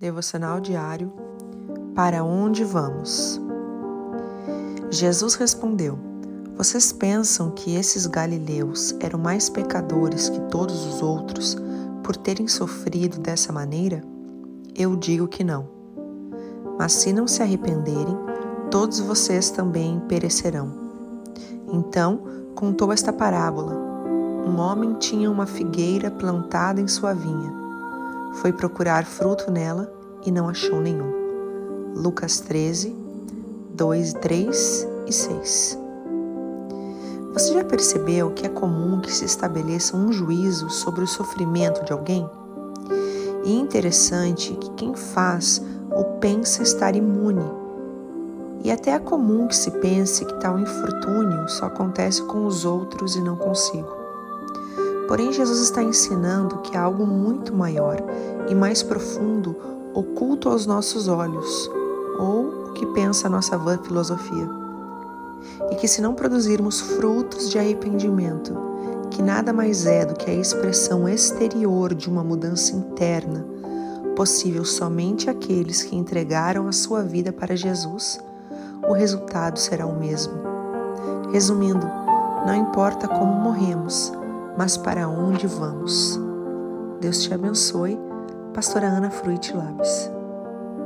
Devocional diário Para onde vamos? Jesus respondeu: Vocês pensam que esses galileus eram mais pecadores que todos os outros por terem sofrido dessa maneira? Eu digo que não. Mas se não se arrependerem, todos vocês também perecerão. Então contou esta parábola. Um homem tinha uma figueira plantada em sua vinha foi procurar fruto nela e não achou nenhum. Lucas 13, 2, 3 e 6. Você já percebeu que é comum que se estabeleça um juízo sobre o sofrimento de alguém? E interessante que quem faz ou pensa estar imune. E até é comum que se pense que tal infortúnio só acontece com os outros e não consigo. Porém, Jesus está ensinando que há algo muito maior e mais profundo oculto aos nossos olhos, ou o que pensa a nossa vã filosofia. E que se não produzirmos frutos de arrependimento, que nada mais é do que a expressão exterior de uma mudança interna, possível somente àqueles que entregaram a sua vida para Jesus, o resultado será o mesmo. Resumindo, não importa como morremos, mas para onde vamos. Deus te abençoe. Pastora Ana Fruit Labs.